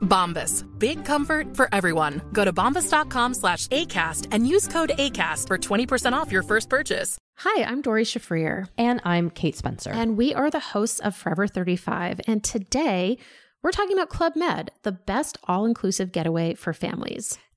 Bombas. Big comfort for everyone. Go to bombas.com slash ACAST and use code ACAST for 20% off your first purchase. Hi, I'm Dory Shafrir, And I'm Kate Spencer. and we are the hosts of Forever 35. And today we're talking about Club Med, the best all inclusive getaway for families.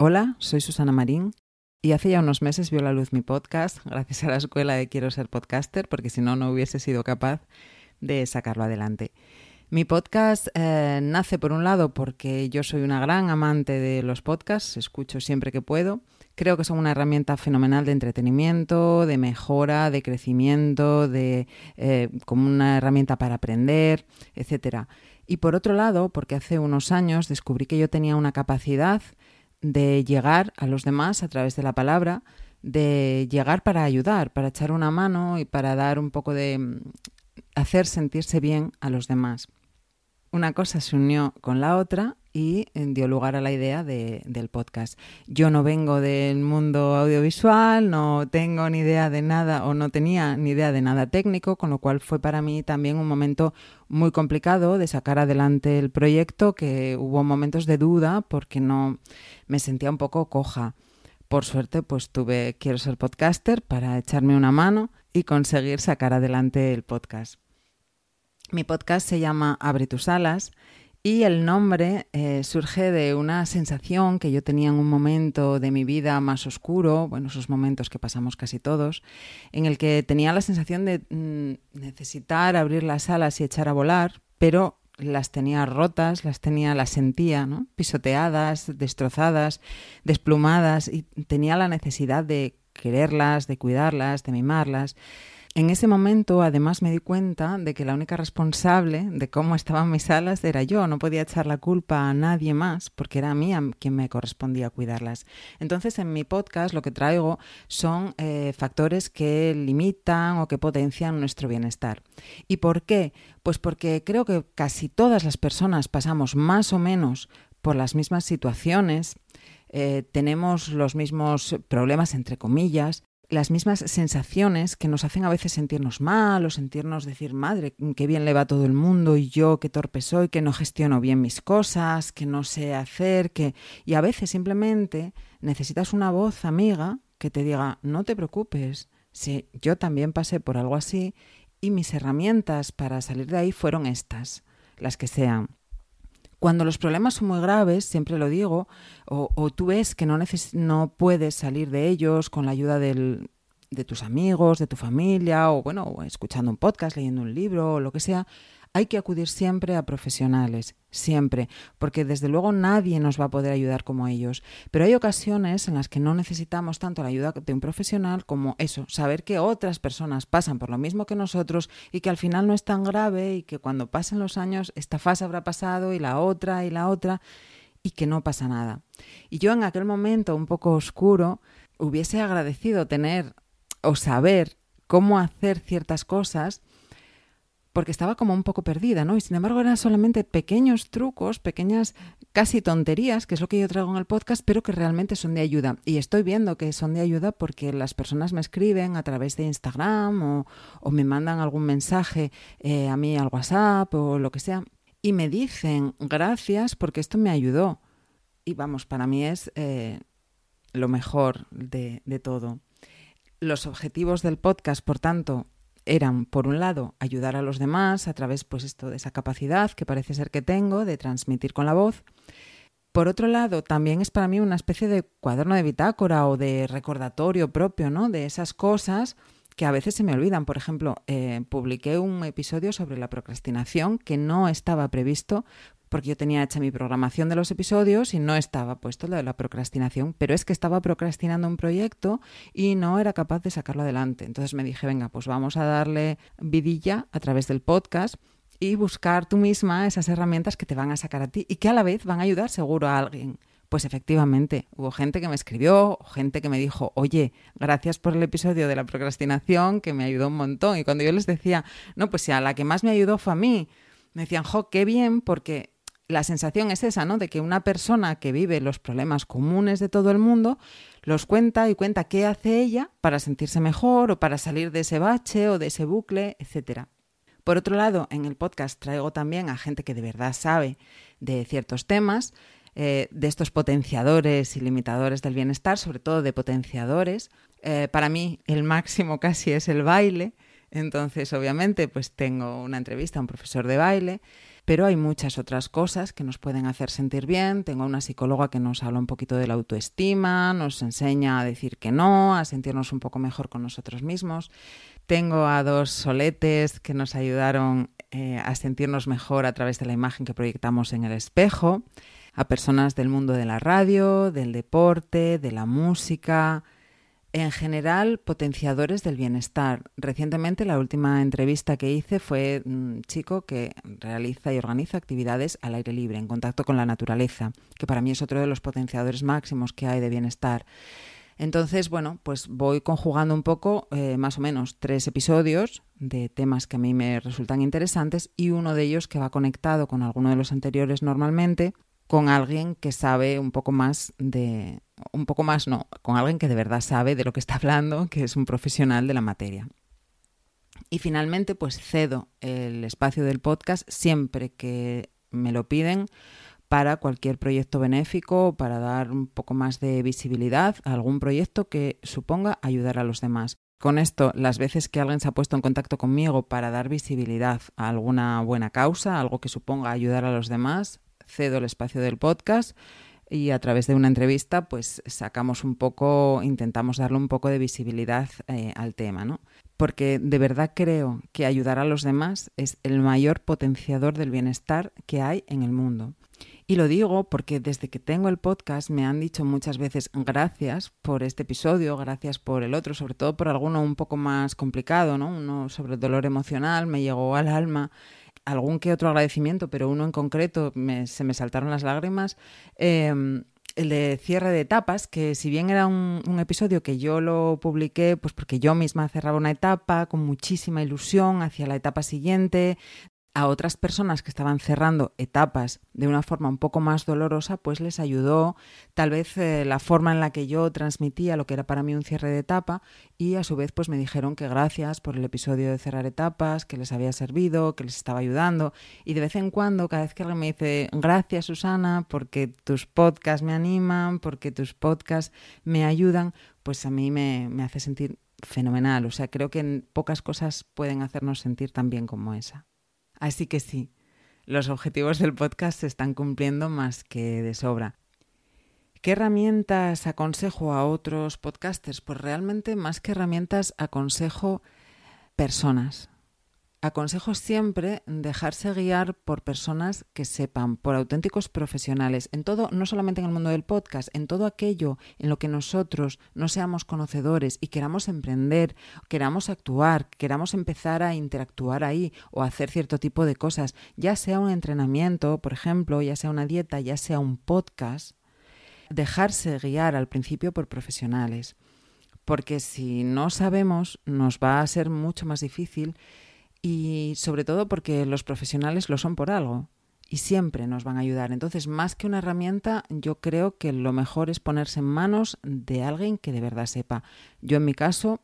Hola, soy Susana Marín y hace ya unos meses vio la luz mi podcast gracias a la escuela de Quiero ser podcaster porque si no, no hubiese sido capaz de sacarlo adelante. Mi podcast eh, nace por un lado porque yo soy una gran amante de los podcasts, escucho siempre que puedo. Creo que son una herramienta fenomenal de entretenimiento, de mejora, de crecimiento, de eh, como una herramienta para aprender, etcétera. Y por otro lado, porque hace unos años descubrí que yo tenía una capacidad de llegar a los demás a través de la palabra, de llegar para ayudar, para echar una mano y para dar un poco de mm, hacer sentirse bien a los demás. Una cosa se unió con la otra y dio lugar a la idea de- del podcast. Yo no vengo del mundo audiovisual, no tengo ni idea de nada o no tenía ni idea de nada técnico, con lo cual fue para mí también un momento muy complicado de sacar adelante el proyecto, que hubo momentos de duda porque no me sentía un poco coja. Por suerte, pues tuve Quiero ser podcaster para echarme una mano y conseguir sacar adelante el podcast. Mi podcast se llama Abre tus alas y el nombre eh, surge de una sensación que yo tenía en un momento de mi vida más oscuro, bueno, esos momentos que pasamos casi todos, en el que tenía la sensación de mm, necesitar abrir las alas y echar a volar, pero las tenía rotas, las tenía, las sentía, ¿no? pisoteadas, destrozadas, desplumadas y tenía la necesidad de quererlas, de cuidarlas, de mimarlas. En ese momento, además, me di cuenta de que la única responsable de cómo estaban mis alas era yo. No podía echar la culpa a nadie más porque era a mí quien me correspondía cuidarlas. Entonces, en mi podcast lo que traigo son eh, factores que limitan o que potencian nuestro bienestar. ¿Y por qué? Pues porque creo que casi todas las personas pasamos más o menos por las mismas situaciones, eh, tenemos los mismos problemas, entre comillas, las mismas sensaciones que nos hacen a veces sentirnos mal o sentirnos decir, madre, qué bien le va todo el mundo y yo qué torpe soy, que no gestiono bien mis cosas, que no sé hacer, que... Y a veces simplemente necesitas una voz amiga que te diga, no te preocupes, si yo también pasé por algo así y mis herramientas para salir de ahí fueron estas, las que sean. Cuando los problemas son muy graves, siempre lo digo, o, tú ves que no, no puedes salir de ellos con la ayuda del, de tus amigos, de tu familia, o bueno, escuchando un podcast, leyendo un libro, o lo que sea, hay que acudir siempre a profesionales, siempre, porque desde luego nadie nos va a poder ayudar como ellos. Pero hay ocasiones en las que no necesitamos tanto la ayuda de un profesional como eso, saber que otras personas pasan por lo mismo que nosotros y que al final no es tan grave y que cuando pasen los años esta fase habrá pasado y la otra y la otra y que no pasa nada. Y yo en aquel momento un poco oscuro hubiese agradecido tener o saber cómo hacer ciertas cosas porque estaba como un poco perdida, ¿no? Y sin embargo eran solamente pequeños trucos, pequeñas casi tonterías, que es lo que yo traigo en el podcast, pero que realmente son de ayuda. Y estoy viendo que son de ayuda porque las personas me escriben a través de Instagram o, me mandan algún mensaje eh, a mí al WhatsApp o lo que sea, y me dicen gracias porque esto me ayudó. Y vamos, para mí es eh, lo mejor de todo. Los objetivos del podcast, por tanto, eran, por un lado, ayudar a los demás a través, pues esto, de esa capacidad que parece ser que tengo de transmitir con la voz. Por otro lado, también es para mí una especie de cuaderno de bitácora o de recordatorio propio, ¿no? De esas cosas que a veces se me olvidan. Por ejemplo, eh, publiqué un episodio sobre la procrastinación que no estaba previsto porque yo tenía hecha mi programación de los episodios y no estaba puesto lo de la procrastinación, pero es que estaba procrastinando un proyecto y no era capaz de sacarlo adelante. Entonces me dije, venga, pues vamos a darle vidilla a través del podcast y buscar tú misma esas herramientas que te van a sacar a ti y que a la vez van a ayudar seguro a alguien. Pues efectivamente, hubo gente que me escribió, gente que me dijo, oye, gracias por el episodio de la procrastinación, que me ayudó un montón. Y cuando yo les decía, no, pues si a la que más me ayudó fue a mí, me decían, jo, qué bien, porque la sensación es esa, ¿no? De que una persona que vive los problemas comunes de todo el mundo los cuenta y cuenta qué hace ella para sentirse mejor o para salir de ese bache o de ese bucle, etc. Por otro lado, en el podcast traigo también a gente que de verdad sabe de ciertos temas, eh, de estos potenciadores y limitadores del bienestar, sobre todo de potenciadores. Eh, para mí el máximo casi es el baile, entonces obviamente pues tengo una entrevista a un profesor de baile pero hay muchas otras cosas que nos pueden hacer sentir bien. Tengo una psicóloga que nos habla un poquito de la autoestima, nos enseña a decir que no, a sentirnos un poco mejor con nosotros mismos. Tengo a dos soletes que nos ayudaron eh, a sentirnos mejor a través de la imagen que proyectamos en el espejo, a personas del mundo de la radio, del deporte, de la música, en general, potenciadores del bienestar. Recientemente la última entrevista que hice fue un chico que realiza y organiza actividades al aire libre, en contacto con la naturaleza, que para mí es otro de los potenciadores máximos que hay de bienestar. Entonces, bueno, pues voy conjugando un poco, eh, más o menos, tres episodios de temas que a mí me resultan interesantes y uno de ellos que va conectado con alguno de los anteriores normalmente, con alguien que sabe un poco más de, un poco más no, con alguien que de verdad sabe de lo que está hablando, que es un profesional de la materia. Y finalmente, pues cedo el espacio del podcast siempre que me lo piden para cualquier proyecto benéfico para dar un poco más de visibilidad a algún proyecto que suponga ayudar a los demás. Con esto, las veces que alguien se ha puesto en contacto conmigo para dar visibilidad a alguna buena causa, algo que suponga ayudar a los demás, cedo el espacio del podcast y a través de una entrevista pues sacamos un poco, intentamos darle un poco de visibilidad eh, al tema, ¿no? Porque de verdad creo que ayudar a los demás es el mayor potenciador del bienestar que hay en el mundo. Y lo digo porque desde que tengo el podcast me han dicho muchas veces gracias por este episodio, gracias por el otro, sobre todo por alguno un poco más complicado, ¿no? Uno sobre el dolor emocional, me llegó al alma algún que otro agradecimiento, pero uno en concreto se me saltaron las lágrimas. Em, el de cierre de etapas, que si bien era un, un, episodio que yo lo publiqué, pues porque yo misma cerraba una etapa con muchísima ilusión hacia la etapa siguiente, a otras personas que estaban cerrando etapas de una forma un poco más dolorosa, pues les ayudó tal vez eh, la forma en la que yo transmitía lo que era para mí un cierre de etapa y a su vez pues me dijeron que gracias por el episodio de cerrar etapas, que les había servido, que les estaba ayudando y de vez en cuando cada vez que alguien me dice gracias Susana porque tus podcasts me animan, porque tus podcasts me ayudan, pues a mí me, me hace sentir fenomenal. O sea, creo que pocas cosas pueden hacernos sentir tan bien como esa. Así que sí, los objetivos del podcast se están cumpliendo más que de sobra. ¿Qué herramientas aconsejo a otros podcasters? Pues realmente más que herramientas aconsejo personas, aconsejo siempre dejarse guiar por personas que sepan, por auténticos profesionales, en todo, no solamente en el mundo del podcast, en todo aquello en lo que nosotros no seamos conocedores y queramos emprender, queramos actuar, queramos empezar a interactuar ahí o hacer cierto tipo de cosas, ya sea un entrenamiento, por ejemplo, ya sea una dieta, ya sea un podcast, dejarse guiar al principio por profesionales. Porque si no sabemos, nos va a ser mucho más difícil y sobre todo porque los profesionales lo son por algo y siempre nos van a ayudar. Entonces, más que una herramienta, yo creo que lo mejor es ponerse en manos de alguien que de verdad sepa. Yo en mi caso,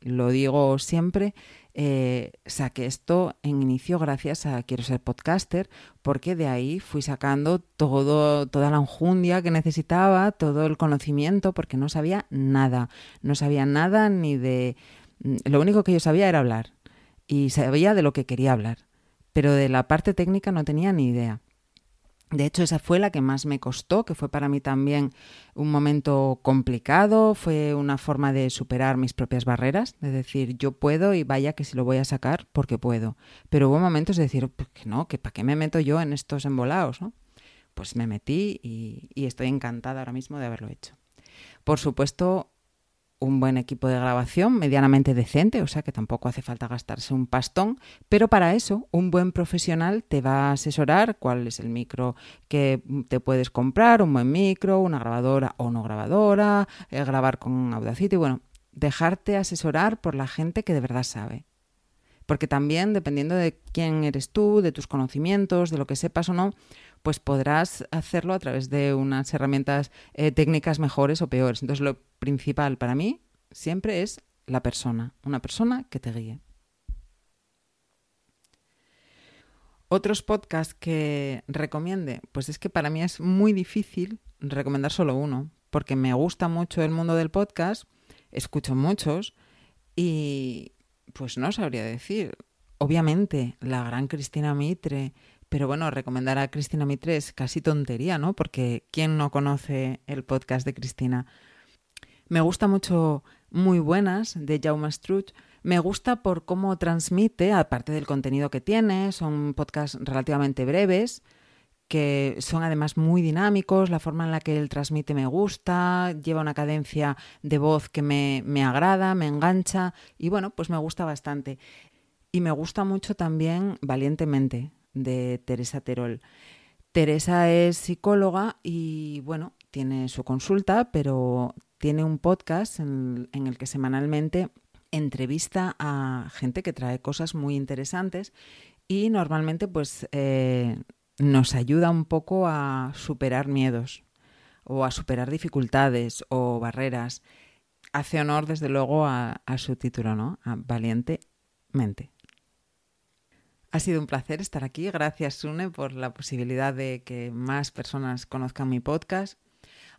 lo digo siempre, eh, saqué esto en inicio gracias a Quiero ser podcaster, porque de ahí fui sacando todo, toda la enjundia que necesitaba, todo el conocimiento, porque no sabía nada. No sabía nada ni de... Lo único que yo sabía era hablar y sabía de lo que quería hablar, pero de la parte técnica no tenía ni idea. De hecho, esa fue la que más me costó, que fue para mí también un momento complicado, fue una forma de superar mis propias barreras, de decir, yo puedo y vaya que si lo voy a sacar porque puedo. Pero hubo momentos de decir, pues que no, que para qué me meto yo en estos embolados, ¿no? Pues me metí y, y estoy encantada ahora mismo de haberlo hecho. Por supuesto, un buen equipo de grabación medianamente decente, o sea que tampoco hace falta gastarse un pastón, pero para eso un buen profesional te va a asesorar cuál es el micro que te puedes comprar, un buen micro, una grabadora o no grabadora, eh, grabar con Audacity, bueno, dejarte asesorar por la gente que de verdad sabe. Porque también, dependiendo de quién eres tú, de tus conocimientos, de lo que sepas o no, pues podrás hacerlo a través de unas herramientas eh, técnicas mejores o peores. Entonces, lo principal para mí siempre es la persona, una persona que te guíe. Otros podcasts que recomiende, pues es que para mí es muy difícil recomendar solo uno, porque me gusta mucho el mundo del podcast, escucho muchos y pues no sabría decir. Obviamente, la gran Cristina Mitre, pero bueno, recomendar a Cristina Mitre es casi tontería, ¿no? Porque ¿quién no conoce el podcast de Cristina? Me gusta mucho Muy Buenas de Jaume Struch. Me gusta por cómo transmite, aparte del contenido que tiene, son podcasts relativamente breves, que son además muy dinámicos, la forma en la que él transmite me gusta, lleva una cadencia de voz que me, me agrada, me engancha y bueno, pues me gusta bastante. Y me gusta mucho también Valientemente, de Teresa Terol. Teresa es psicóloga y bueno, tiene su consulta, pero tiene un podcast en, el que semanalmente entrevista a gente que trae cosas muy interesantes y normalmente pues eh, nos ayuda un poco a superar miedos o a superar dificultades o barreras. Hace honor desde luego a, su título, ¿no? A Valiente Mente. Ha sido un placer estar aquí. Gracias, Sune, por la posibilidad de que más personas conozcan mi podcast.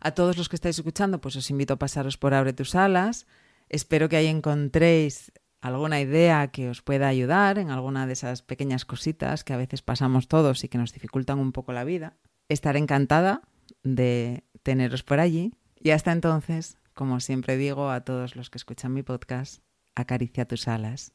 A todos los que estáis escuchando, pues os invito a pasaros por Abre tus alas. Espero que ahí encontréis alguna idea que os pueda ayudar en alguna de esas pequeñas cositas que a veces pasamos todos y que nos dificultan un poco la vida. Estaré encantada de teneros por allí. Y hasta entonces, como siempre digo a todos los que escuchan mi podcast, acaricia tus alas.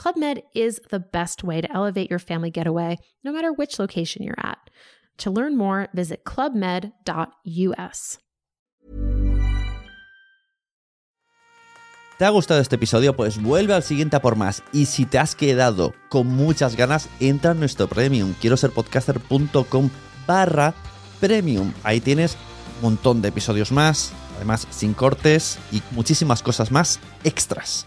Club Med is the best way to elevate your family getaway, no matter which location you're at. To learn more, visit clubmed.us. ¿Te ha gustado este episodio? Pues vuelve al siguiente a por más. Y si te has quedado con muchas ganas, entra en nuestro premium. Quiero ser podcaster.com barra premium. Ahí tienes un montón de episodios más, además sin cortes y muchísimas cosas más extras.